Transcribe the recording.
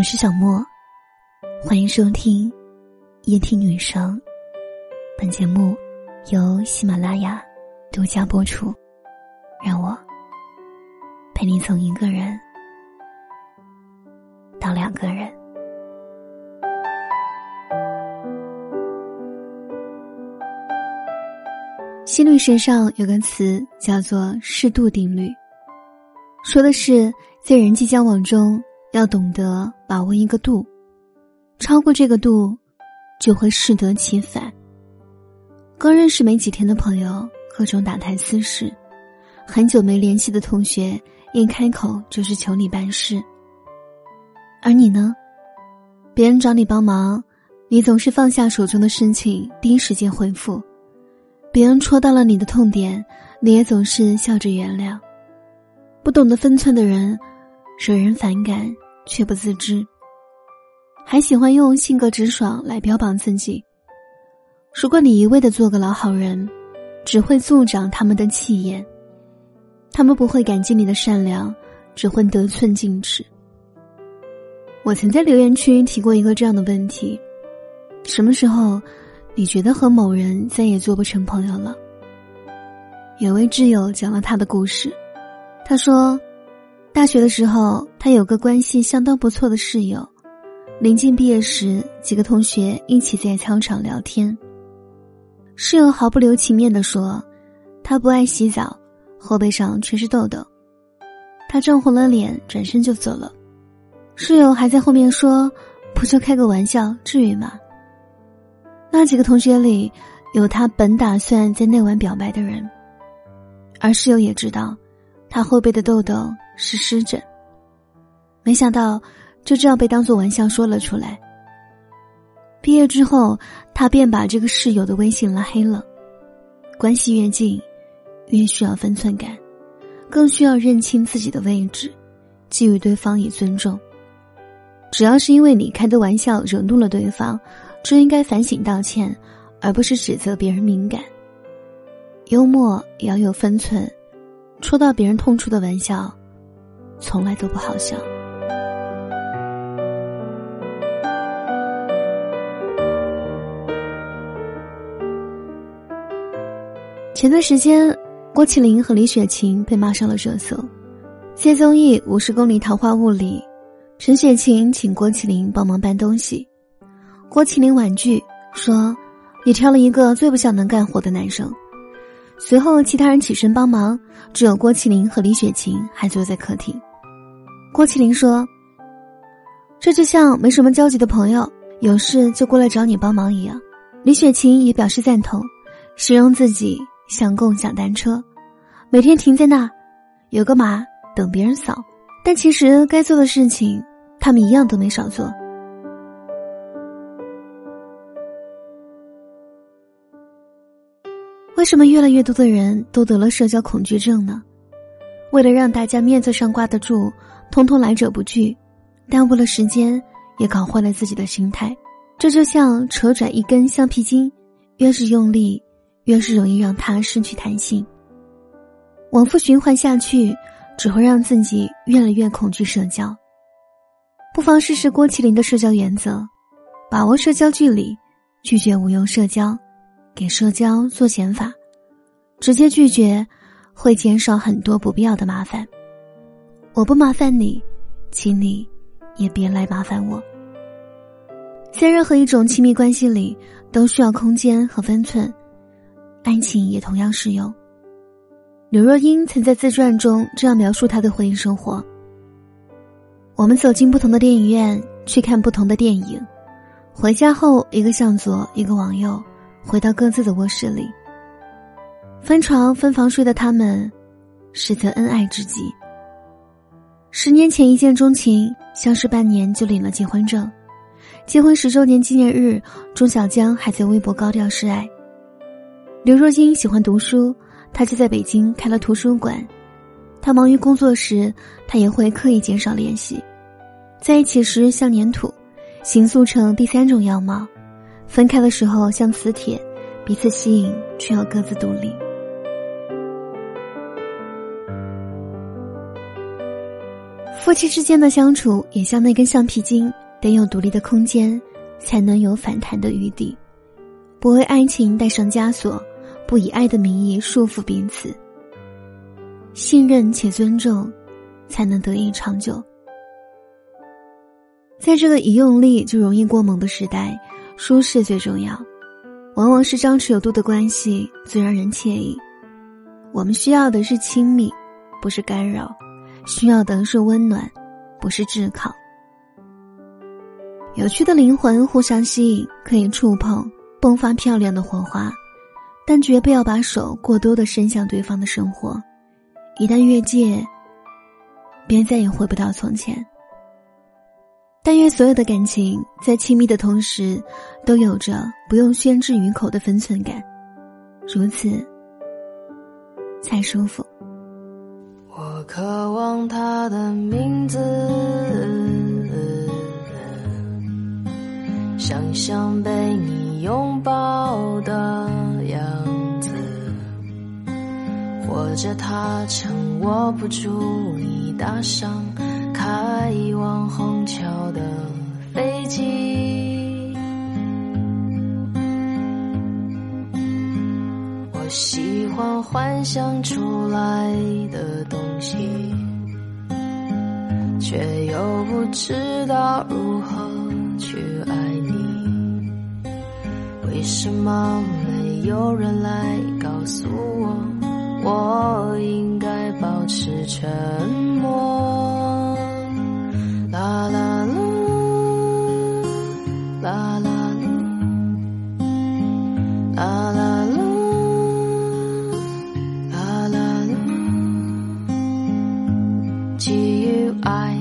我是小莫，欢迎收听夜听女生。本节目由喜马拉雅独家播出。让我陪你从一个人到两个人。心理学上有个词叫做“适度定律”，说的是在人际交往中要懂得把握一个度，超过这个度就会适得其反。刚认识没几天的朋友，各种打探私事；很久没联系的同学，一开口就是求你办事。而你呢？别人找你帮忙，你总是放下手中的事情，第一时间回复。别人戳到了你的痛点，你也总是笑着原谅。不懂得分寸的人，惹人反感却不自知，还喜欢用性格直爽来标榜自己。如果你一味的做个老好人，只会助长他们的气焰。他们不会感激你的善良，只会得寸进尺。我曾在留言区提过一个这样的问题：什么时候？你觉得和某人再也做不成朋友了？有位挚友讲了他的故事，他说，大学的时候，他有个关系相当不错的室友，临近毕业时，几个同学一起在操场聊天。室友毫不留情面的说，他不爱洗澡，后背上全是痘痘。他涨红了脸，转身就走了。室友还在后面说，不就开个玩笑，至于吗？那几个同学里，有他本打算在那晚表白的人，而室友也知道，他后背的痘痘是湿疹。没想到就这样被当做玩笑说了出来。毕业之后，他便把这个室友的微信拉黑了。关系越近，越需要分寸感，更需要认清自己的位置，给予对方以尊重。只要是因为你开的玩笑惹怒了对方。就应该反省道歉，而不是指责别人敏感。幽默也要有分寸，戳到别人痛处的玩笑，从来都不好笑。前段时间，郭麒麟和李雪琴被骂上了热搜。在综艺《五十公里桃花坞》里，陈雪琴请郭麒麟帮忙搬东西。郭麒麟婉拒说：“你挑了一个最不像能干活的男生。”随后，其他人起身帮忙，只有郭麒麟和李雪琴还坐在客厅。郭麒麟说：“这就像没什么交集的朋友，有事就过来找你帮忙一样。”李雪琴也表示赞同，形容自己像共享单车，每天停在那，有个码等别人扫，但其实该做的事情，他们一样都没少做。为什么越来越多的人都得了社交恐惧症呢？为了让大家面子上挂得住，通通来者不拒，耽误了时间，也搞坏了自己的心态。这就像扯拽一根橡皮筋，越是用力，越是容易让它失去弹性。往复循环下去，只会让自己越来越恐惧社交。不妨试试郭麒麟的社交原则：把握社交距离，拒绝无用社交。给社交做减法，直接拒绝会减少很多不必要的麻烦。我不麻烦你，请你也别来麻烦我。在任何一种亲密关系里，都需要空间和分寸，爱情也同样适用。刘若英曾在自传中这样描述她的婚姻生活：我们走进不同的电影院，去看不同的电影，回家后一个向左，一个往右。回到各自的卧室里，分床分房睡的他们，实则恩爱至极。十年前一见钟情，相识半年就领了结婚证。结婚十周年纪念日，钟小江还在微博高调示爱。刘若英喜欢读书，他就在北京开了图书馆。他忙于工作时，他也会刻意减少联系。在一起时像粘土，形塑成第三种样貌。分开的时候像磁铁，彼此吸引却又各自独立。夫妻之间的相处也像那根橡皮筋，得有独立的空间，才能有反弹的余地。不为爱情带上枷锁，不以爱的名义束缚彼此。信任且尊重，才能得以长久。在这个一用力就容易过猛的时代，舒适最重要。往往是张弛有度的关系最让人惬意。我们需要的是亲密，不是干扰；需要的是温暖，不是炙烤。有趣的灵魂互相吸引，可以触碰。迸发漂亮的火花，但绝不要把手过多的伸向对方的生活。一旦越界，便再也回不到从前。但愿所有的感情在亲密的同时，都有着不用宣之于口的分寸感，如此才舒服。我渴望他的名字。想象被你拥抱的样子，或者他趁我不注意搭上开往虹桥的飞机。我喜幻想出来的东西，却又不知道如何去爱你。为什么没有人来告诉我，我应该保持沉默？啦，啦 I